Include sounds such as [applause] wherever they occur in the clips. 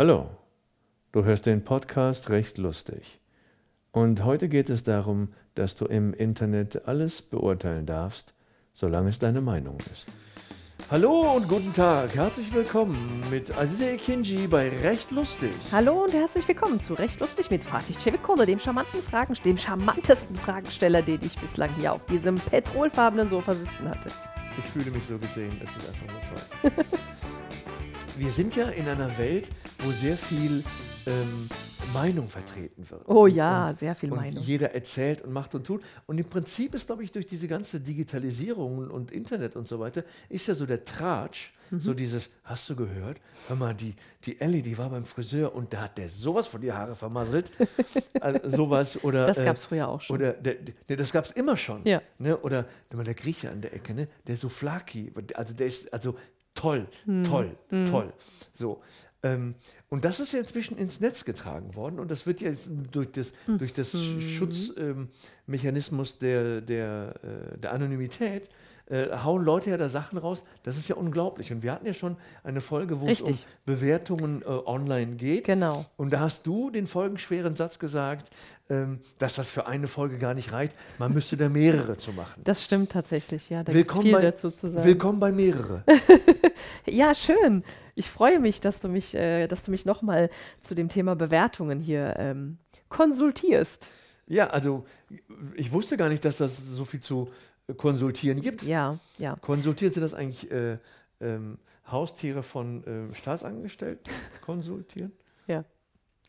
Hallo, du hörst den Podcast Recht lustig. Und heute geht es darum, dass du im Internet alles beurteilen darfst, solange es deine Meinung ist. Hallo und guten Tag, herzlich willkommen mit Azize Kinji bei Recht lustig. Hallo und herzlich willkommen zu Recht lustig mit Fatih Cevikoğlu, dem charmanten Fragen, dem charmantesten Fragensteller, den ich bislang hier auf diesem petrolfarbenen Sofa sitzen hatte. Ich fühle mich so gesehen, es ist einfach nur toll. [laughs] Wir sind ja in einer Welt, wo sehr viel ähm, Meinung vertreten wird. Oh ja, und, sehr viel und Meinung. Jeder erzählt und macht und tut. Und im Prinzip ist, glaube ich, durch diese ganze Digitalisierung und Internet und so weiter, ist ja so der Tratsch, Mhm. so dieses, hast du gehört? Hör mal, die, die Ellie, die war beim Friseur und da hat der sowas von die Haare vermasselt. [laughs] also, sowas oder. Das äh, gab's früher auch schon. Oder, der, der, das gab es immer schon. Ja. Ne? Oder der Grieche an der Ecke, ne? der Souflaki, also der ist, also toll, toll, toll. So. Ähm, und das ist ja inzwischen ins Netz getragen worden und das wird jetzt durch das, durch das Schutzmechanismus der, der, äh, der Anonymität äh, hauen Leute ja da Sachen raus. Das ist ja unglaublich. Und wir hatten ja schon eine Folge, wo es Richtig. um Bewertungen äh, online geht. Genau. Und da hast du den folgenschweren Satz gesagt, ähm, dass das für eine Folge gar nicht reicht. Man müsste da mehrere zu machen. Das stimmt tatsächlich, ja. Da Willkommen viel bei, dazu zu sagen. Willkommen bei mehrere. [laughs] Ja, schön. Ich freue mich, dass du mich, äh, dass du mich nochmal zu dem Thema Bewertungen hier ähm, konsultierst. Ja, also ich wusste gar nicht, dass das so viel zu konsultieren gibt. Ja, ja. Konsultiert sind das eigentlich äh, ähm, Haustiere von äh, Staatsangestellten? Konsultieren? Ja,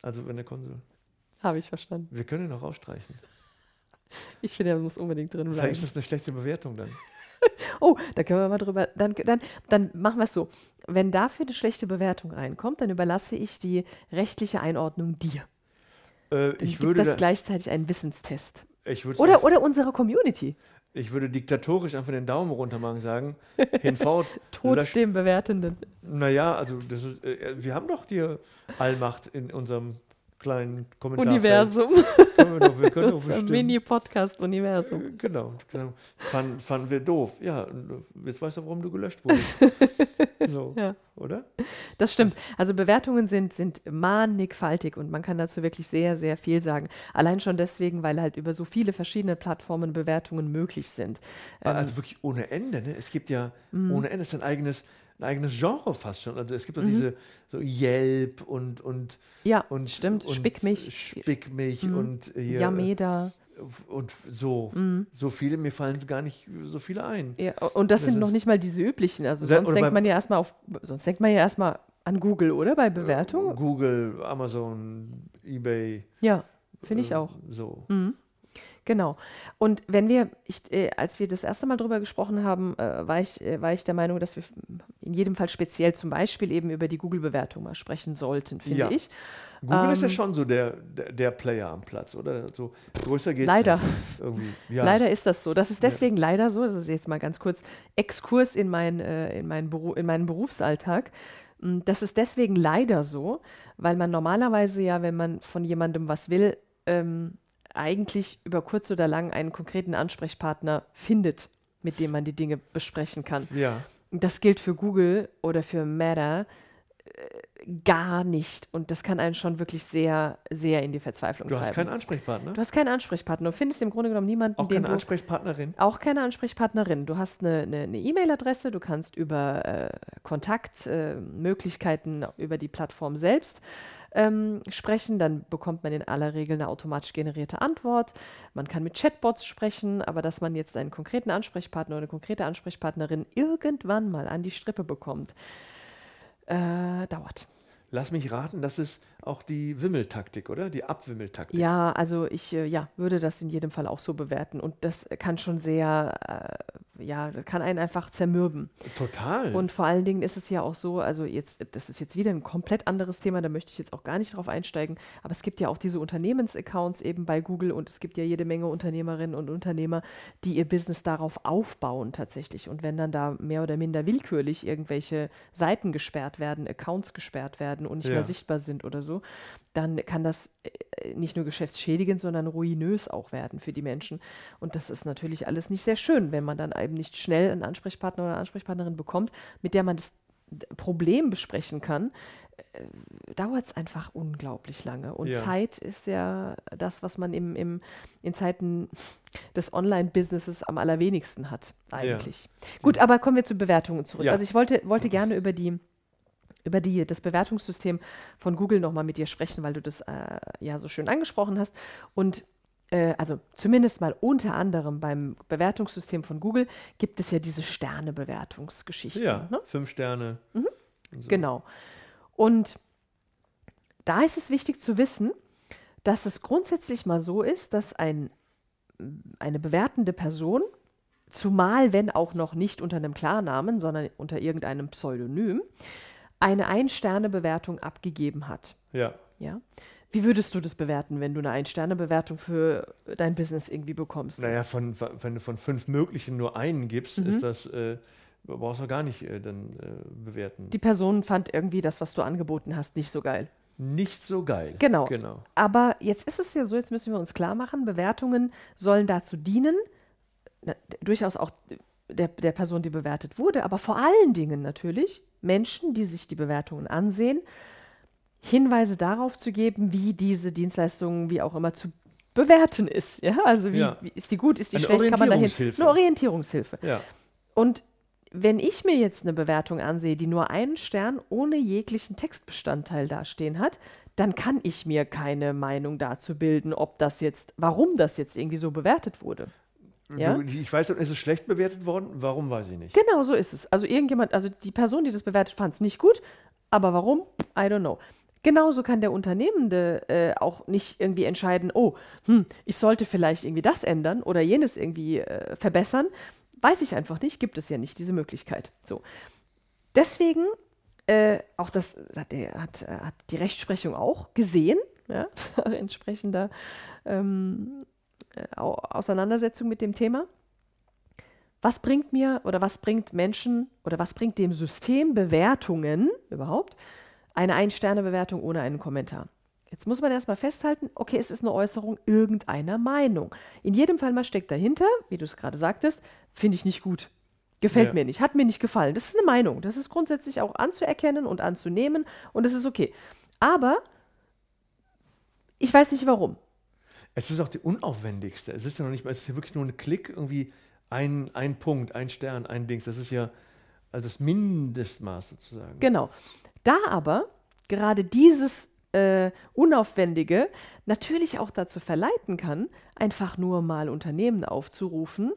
Also wenn der Konsul. habe ich verstanden. Wir können ihn noch rausstreichen. Ich finde, er muss unbedingt drin Vielleicht bleiben. ist das eine schlechte Bewertung dann. [laughs] Oh, da können wir mal drüber. Dann, dann, dann machen wir es so. Wenn dafür eine schlechte Bewertung reinkommt, dann überlasse ich die rechtliche Einordnung dir. Äh, Dann ich, gibt würde das da, gleichzeitig einen Wissenstest. ich, würde Oder, oder unserer Community. Ich würde diktatorisch einfach den Daumen runter machen und sagen, [laughs] hinfort, Tod dem Bewertenden. Naja, also das ist, äh, wir haben doch die Allmacht in unserem kleinen Kommentarfeld. Universum. Können wir doch, wir können [laughs] doch. Mini-Podcast-Universum. Äh, Genau. Sagen, Fanden, fanden wir doof. Ja, jetzt weißt du, warum du gelöscht wurdest. [laughs] so, Ja. oder? Das stimmt. Also Bewertungen sind, sind mannigfaltig und man kann dazu wirklich sehr, sehr viel sagen. Allein schon deswegen, weil halt über so viele verschiedene Plattformen Bewertungen möglich sind. Ähm, Also wirklich ohne Ende. Ne? Es gibt ja Mhm. ohne Ende, es ist ein eigenes, ein eigenes Genre fast schon. Also es gibt doch diese so Yelp und, und, ja, und Mhm. stimmt. Und Spick mich. Spick mich und hier. Yameda. Und so. Mhm. So viele, mir fallen gar nicht so viele ein. Ja, und das Das sind noch nicht mal diese üblichen. Also sonst denkt beim- man ja erstmal auf, sonst denkt man ja erstmal an Google, oder? Bei Bewertungen? Google, Amazon, Ebay. Ja, finde ich äh, auch. So. Genau. Und wenn wir, ich, äh, als wir das erste Mal drüber gesprochen haben, äh, war, ich, äh, war ich der Meinung, dass wir in jedem Fall speziell zum Beispiel eben über die Google-Bewertung mal sprechen sollten, finde Ja. ich. Google ist ja Ähm, schon so der, der, der Player am Platz, oder? So größer geht's Leider. [laughs] Ja. Leider ist das so. Das ist deswegen leider so, das ist jetzt mal ganz kurz Exkurs in, mein, äh, in, meinen, Beru in meinen Berufsalltag. Mm, Das ist deswegen leider so, weil man normalerweise ja, wenn man von jemandem was will, ähm, eigentlich über kurz oder lang einen konkreten Ansprechpartner findet, mit dem man die Dinge besprechen kann. Ja. Das gilt für Google oder für Meta äh, gar nicht. Und das kann einen schon wirklich sehr, sehr in die Verzweiflung Du hast treiben. keinen Ansprechpartner? du hast keinen Ansprechpartner. Du findest im Grunde genommen niemanden, Auch keine du Ansprechpartnerin? auch keine Ansprechpartnerin. Du hast eine E-Mail-Adresse, du kannst über äh, Kontaktmöglichkeiten äh, über die Plattform selbst ähm, sprechen. Dann bekommt man in aller Regel eine automatisch generierte Antwort. Man kann mit Chatbots sprechen, aber dass man jetzt einen konkreten Ansprechpartner oder eine konkrete Ansprechpartnerin irgendwann mal an die Strippe bekommt, äh, dauert. Lass mich raten, das ist auch die Wimmeltaktik, oder? Die Abwimmeltaktik. Ja, also ich äh, ja, würde das in jedem Fall auch so bewerten. Und das kann schon sehr, äh, ja, kann einen einfach zermürben. Total. Und vor allen Dingen ist es ja auch so, also jetzt, das ist jetzt wieder ein komplett anderes Thema, da möchte ich jetzt auch gar nicht drauf einsteigen, aber es gibt ja auch diese Unternehmensaccounts eben bei Google und es gibt ja jede Menge Unternehmerinnen und Unternehmer, die ihr Business darauf aufbauen tatsächlich. Und wenn dann da mehr oder minder willkürlich irgendwelche Seiten gesperrt werden, Accounts gesperrt werden und nicht Ja. mehr sichtbar sind oder so, dann kann das äh, nicht nur geschäftsschädigend, sondern ruinös auch werden für die Menschen. Und das ist natürlich alles nicht sehr schön, wenn man dann eben nicht schnell einen Ansprechpartner oder eine Ansprechpartnerin bekommt, mit der man das Problem besprechen kann, äh, dauert es einfach unglaublich lange. Und Ja. Zeit ist ja das, was man im, im, in Zeiten des Online-Businesses am allerwenigsten hat, eigentlich. Gut, aber kommen wir zu Bewertungen zurück. Ja. Also ich wollte, wollte gerne über die über die, das Bewertungssystem von Google nochmal mit dir sprechen, weil du das äh, ja so schön angesprochen hast. Und äh, also zumindest mal unter anderem beim Bewertungssystem von Google gibt es ja diese Sterne-Bewertungsgeschichten. Ja, Ne? fünf Sterne. und so. Genau. Und da ist es wichtig zu wissen, dass es grundsätzlich mal so ist, dass ein, eine bewertende Person, zumal wenn auch noch nicht unter einem Klarnamen, sondern unter irgendeinem Pseudonym, eine Ein-Sterne-Bewertung abgegeben hat. Ja. Ja? Wie würdest du das bewerten, wenn du eine Ein-Sterne-Bewertung für dein Business irgendwie bekommst? Naja, von, von- wenn du von fünf möglichen nur einen gibst, Mhm. ist das, äh, brauchst du gar nicht äh, dann äh, bewerten. Die Person fand irgendwie das, was du angeboten hast, nicht so geil. nicht so geil. Genau. Genau. Aber jetzt ist es ja so, jetzt müssen wir uns klar machen, Bewertungen sollen dazu dienen, na, durchaus auch der, der Person, die bewertet wurde, aber vor allen Dingen natürlich Menschen, die sich die Bewertungen ansehen, Hinweise darauf zu geben, wie diese Dienstleistung, wie auch immer, zu bewerten ist. Ja, also wie, Ja. wie ist die gut, ist die Eine schlecht, kann man dahin. Orientierungshilfe. Eine Orientierungshilfe. Ja. Und wenn ich mir jetzt eine Bewertung ansehe, die nur einen Stern ohne jeglichen Textbestandteil dastehen hat, dann kann ich mir keine Meinung dazu bilden, ob das jetzt, warum das jetzt irgendwie so bewertet wurde. Ja? Du, ich weiß, ist es schlecht bewertet worden? Warum weiß ich nicht. Genau so ist es. Also irgendjemand, also die Person, die das bewertet, fand es nicht gut, aber warum? I don't know. Genauso kann der Unternehmende äh, auch nicht irgendwie entscheiden, oh, hm, ich sollte vielleicht irgendwie das ändern oder jenes irgendwie äh, verbessern. Weiß ich einfach nicht, gibt es ja nicht diese Möglichkeit. So. Deswegen, äh, auch das hat, hat, hat die Rechtsprechung auch gesehen, ja, [laughs] entsprechender ähm, äh, Auseinandersetzung mit dem Thema. Was bringt mir oder was bringt Menschen oder was bringt dem System Bewertungen überhaupt? Eine Ein-Sterne-Bewertung ohne einen Kommentar. Jetzt muss man erstmal festhalten, okay, es ist eine Äußerung irgendeiner Meinung. In jedem Fall mal steckt dahinter, wie du es gerade sagtest, finde ich nicht gut. Gefällt Ja. mir nicht, hat mir nicht gefallen. Das ist eine Meinung. Das ist grundsätzlich auch anzuerkennen und anzunehmen und das ist okay. Aber ich weiß nicht warum. Es ist auch die unaufwendigste. Es ist ja noch nicht mal, es ist ja wirklich nur ein Klick, irgendwie ein, ein Punkt, ein Stern, ein Dings. Das ist ja also das Mindestmaß sozusagen. Genau. Da aber gerade dieses äh, Unaufwendige natürlich auch dazu verleiten kann, einfach nur mal Unternehmen aufzurufen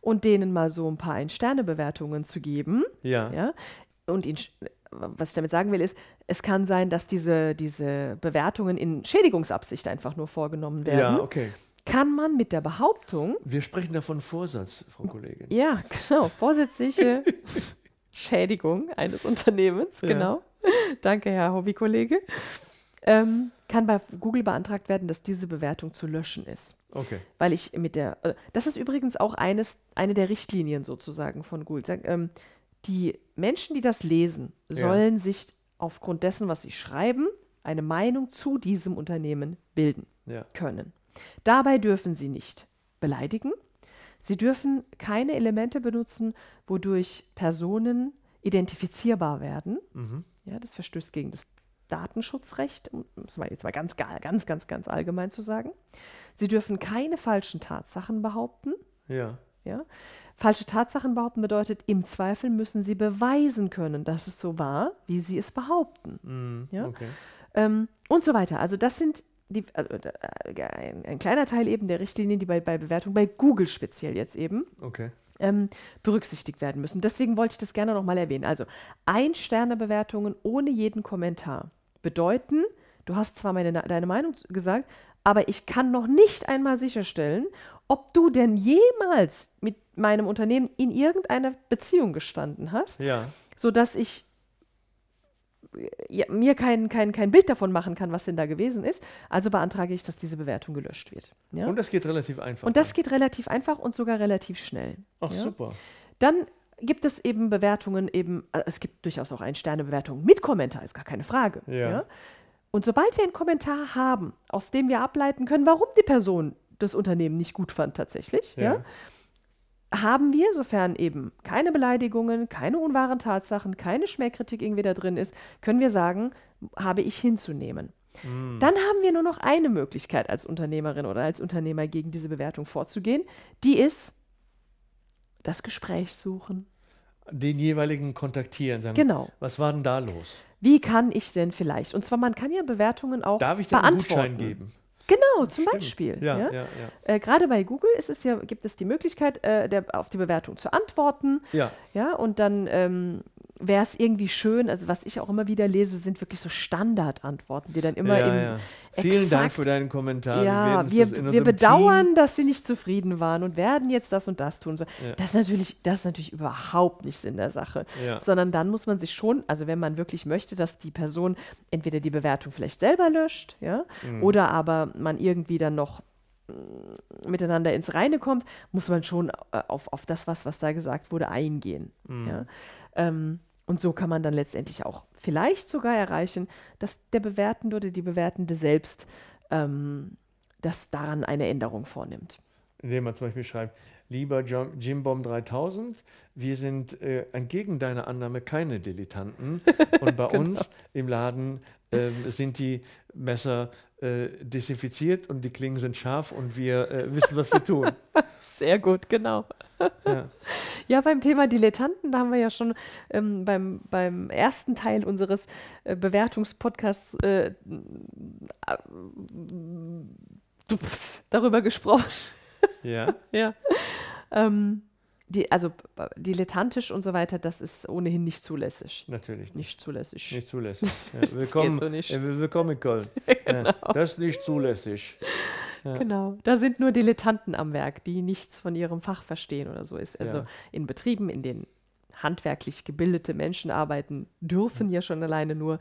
und denen mal so ein paar Ein-Sterne-Bewertungen zu geben. Ja. Ja? Und ihn, sch- was ich damit sagen will, ist, es kann sein, dass diese, diese Bewertungen in Schädigungsabsicht einfach nur vorgenommen werden. Ja, okay. Kann man mit der Behauptung, Wir sprechen da von Vorsatz, Frau Kollegin. ja, genau, vorsätzliche [laughs] Schädigung eines Unternehmens, Ja. genau. Danke, Herr Hobbykollege. Ähm, kann bei Google beantragt werden, dass diese Bewertung zu löschen ist. Okay. Weil ich mit der, äh, das ist übrigens auch eines, eine der Richtlinien sozusagen von Google. Ähm, die Menschen, die das lesen, Ja. sollen sich aufgrund dessen, was sie schreiben, eine Meinung zu diesem Unternehmen bilden Ja. können. Dabei dürfen sie nicht beleidigen. Sie dürfen keine Elemente benutzen, wodurch Personen identifizierbar werden. Mhm. Ja, das verstößt gegen das Datenschutzrecht, um es mal jetzt mal ganz, ga- ganz, ganz, ganz allgemein zu sagen. Sie dürfen keine falschen Tatsachen behaupten. Ja. Ja? Falsche Tatsachen behaupten bedeutet, im Zweifel müssen sie beweisen können, dass es so war, wie sie es behaupten. Mhm. Ja? Okay. Ähm, und so weiter. Also das sind die, also, äh, ein, ein kleiner Teil eben der Richtlinien, die bei, bei Bewertung bei Google speziell jetzt eben Okay. ähm, berücksichtigt werden müssen. Deswegen wollte ich das gerne nochmal erwähnen. Also Ein-Sterne-Bewertungen ohne jeden Kommentar bedeuten, du hast zwar meine, deine Meinung gesagt, aber ich kann noch nicht einmal sicherstellen, ob du denn jemals mit meinem Unternehmen in irgendeiner Beziehung gestanden hast, Ja. sodass ich ja, mir kein, kein, kein Bild davon machen kann, was denn da gewesen ist. Also beantrage ich, dass diese Bewertung gelöscht wird. Ja? Und das geht relativ einfach. Und das geht relativ einfach und sogar relativ schnell. Ach, ja? super. Dann gibt es eben Bewertungen, eben, äh, es gibt durchaus auch Ein-Sterne-Bewertungen mit Kommentar, ist gar keine Frage. Ja. Und sobald wir einen Kommentar haben, aus dem wir ableiten können, warum die Person das Unternehmen nicht gut fand tatsächlich, ja. Haben wir, sofern eben keine Beleidigungen, keine unwahren Tatsachen, keine Schmähkritik irgendwie da drin ist, können wir sagen, habe ich hinzunehmen. Hm. Dann haben wir nur noch eine Möglichkeit als Unternehmerin oder als Unternehmer gegen diese Bewertung vorzugehen. Die ist das Gespräch suchen. Den jeweiligen kontaktieren. Sagen, Genau. Was war denn da los? Wie kann ich denn vielleicht? Und zwar, man kann ja Bewertungen auch Darf ich denn einen beantworten. Gutschein geben? Genau, zum Stimmt. Beispiel. Ja, ja? ja, ja. Äh, Gerade bei Google ist es ja, gibt es die Möglichkeit, äh, der, auf die Bewertung zu antworten. Ja, Ja, und dann ähm, wäre es irgendwie schön, also was ich auch immer wieder lese, sind wirklich so Standardantworten, die dann immer ja, im ja. Vielen Dank für deinen Kommentar. Ja, wir, wir unserem bedauern, dass sie nicht zufrieden waren und werden jetzt das und das tun. So. Ja. Das, ist natürlich, das ist natürlich überhaupt nicht Sinn der Sache. Ja. Sondern dann muss man sich schon, also wenn man wirklich möchte, dass die Person entweder die Bewertung vielleicht selber löscht, ja, Mhm. oder aber man irgendwie dann noch mm, miteinander ins Reine kommt, muss man schon äh, auf, auf das, was, was da gesagt wurde, eingehen. Mhm. Ja? Ähm, und so kann man dann letztendlich auch vielleicht sogar erreichen, dass der Bewertende oder die Bewertende selbst ähm, das daran eine Änderung vornimmt. indem man zum Beispiel schreibt, lieber Jim- Jimbom 3000, wir sind äh, entgegen deiner Annahme keine Dilettanten [laughs] und bei Genau. uns im Laden ähm, sind die Messer äh, desinfiziert und die Klingen sind scharf und wir äh, wissen, was wir tun. [laughs] Sehr gut, genau. Ja. [laughs] Ja, beim Thema Dilettanten, da haben wir ja schon ähm, beim, beim ersten Teil unseres äh, Bewertungspodcasts äh, äh, darüber gesprochen. ja, [laughs] ja. Ähm, die, also dilettantisch und so weiter, das ist ohnehin nicht zulässig. natürlich nicht. Nicht zulässig. Nicht zulässig. [laughs] Ja, willkommen, so nicht. willkommen in Köln. Genau. Das ist nicht zulässig. Ja. Genau, da sind nur Dilettanten am Werk, die nichts von ihrem Fach verstehen oder so ist. Also Ja. in Betrieben, in denen handwerklich gebildete Menschen arbeiten dürfen ja schon alleine nur,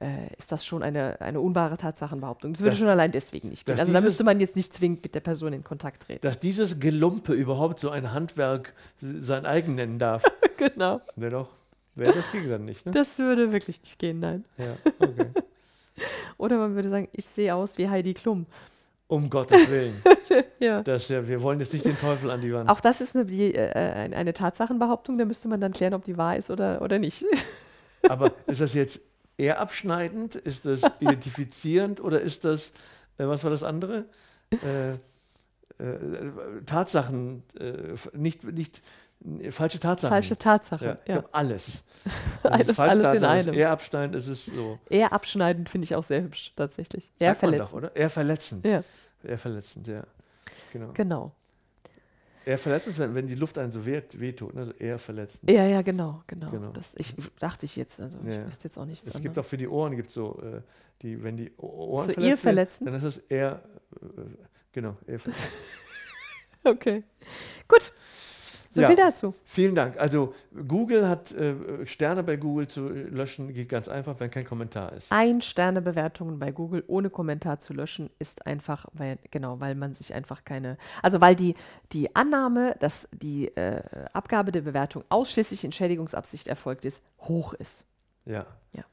äh, ist das schon eine, eine unwahre Tatsachenbehauptung. Das würde Das- schon allein deswegen nicht gehen. dass Also da dieses- müsste man jetzt nicht zwingend mit der Person in Kontakt treten. Dass dieses Gelumpe überhaupt so ein Handwerk sein eigen nennen darf, [laughs] genau, wäre doch, wäre das ging dann nicht, ne? das würde wirklich nicht gehen, nein. Ja, okay. [laughs] Oder man würde sagen, ich sehe aus wie Heidi Klum. Um Gottes Willen. [laughs] Ja. Das, wir wollen jetzt nicht den Teufel an die Wand. Auch das ist eine, die, äh, eine, Tatsachenbehauptung, da müsste man dann klären, ob die wahr ist oder, oder nicht. [laughs] Aber ist das jetzt eher abschneidend? Ist das [laughs] identifizierend oder ist das, äh, was war das andere? Äh, äh, Tatsachen, äh, nicht, nicht äh, falsche Tatsachen. Falsche Tatsachen. Ja, ich Ja. habe alles. [laughs] Alles- alles in Tatsache, einem. eher abschneidend, ist es so. Eher abschneidend finde ich auch sehr hübsch, tatsächlich. Eher Sagt man verletzend. Doch, oder? Eher verletzend. Ja, Eher verletzend, ja. Genau. genau. Eher verletzend, wenn, wenn die Luft einen so weht, wehtut. Ne? Also eher verletzend. Ja, ja, genau, genau. Genau. Das, ich dachte ich jetzt, also Ja. ich wüsste jetzt auch nichts Es gibt anderes. auch für die Ohren, gibt so, äh, die, wenn die Ohren So verletzt ihr verletzen? werden, dann ist es eher, äh, genau, eher verletzt. [laughs] Okay. Gut. So Ja. viel dazu. Vielen Dank. Also Google hat äh, Sterne bei Google zu löschen, geht ganz einfach, wenn kein Kommentar ist. Ein-Sterne-Bewertungen bei Google ohne Kommentar zu löschen, ist einfach, weil, genau, weil man sich einfach keine, also weil die, die Annahme, dass die äh, Abgabe der Bewertung ausschließlich in Schädigungsabsicht erfolgt ist, hoch ist. Ja. Ja.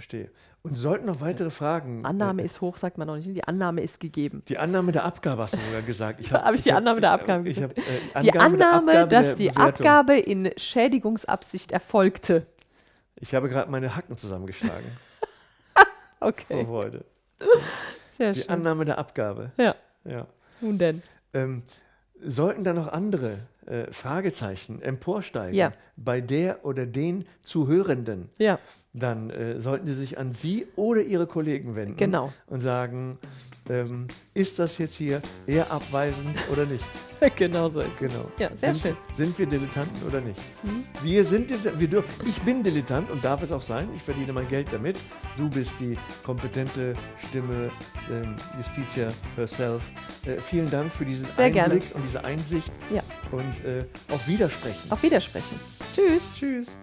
Verstehe. Und sollten noch weitere Fragen. Annahme äh, ist hoch, sagt man auch nicht. Die Annahme ist gegeben. Die Annahme der Abgabe hast du sogar gesagt. Ich [laughs] Habe ich die Annahme der Abgabe Ich gesagt? hab, äh, Die Annahme, Abgabe dass die Bewertung. Abgabe in Schädigungsabsicht erfolgte. Ich habe gerade meine Hacken zusammengeschlagen. [laughs] Okay, Vor Freude. sehr Die schön. Annahme der Abgabe. Ja, Ja. nun denn. Ähm, sollten da noch andere äh, Fragezeichen emporsteigen Ja. bei der oder den Zuhörenden, Ja, dann äh, sollten Sie sich an Sie oder Ihre Kollegen wenden Genau. und sagen, ähm, ist das jetzt hier eher abweisend oder nicht? [laughs] genau so ist es. Genau. Ja, sehr sind, schön. Sind wir Dilettanten oder nicht? Mhm. Wir sind, wir dürfen, ich bin Dilettant und darf es auch sein. Ich verdiene mein Geld damit. Du bist die kompetente Stimme, ähm, Justitia herself. Äh, vielen Dank für diesen Sehr gerne. Einblick und diese Einsicht Ja. und äh, auf Widersprechen. Auf Widersprechen. Tschüss. Tschüss.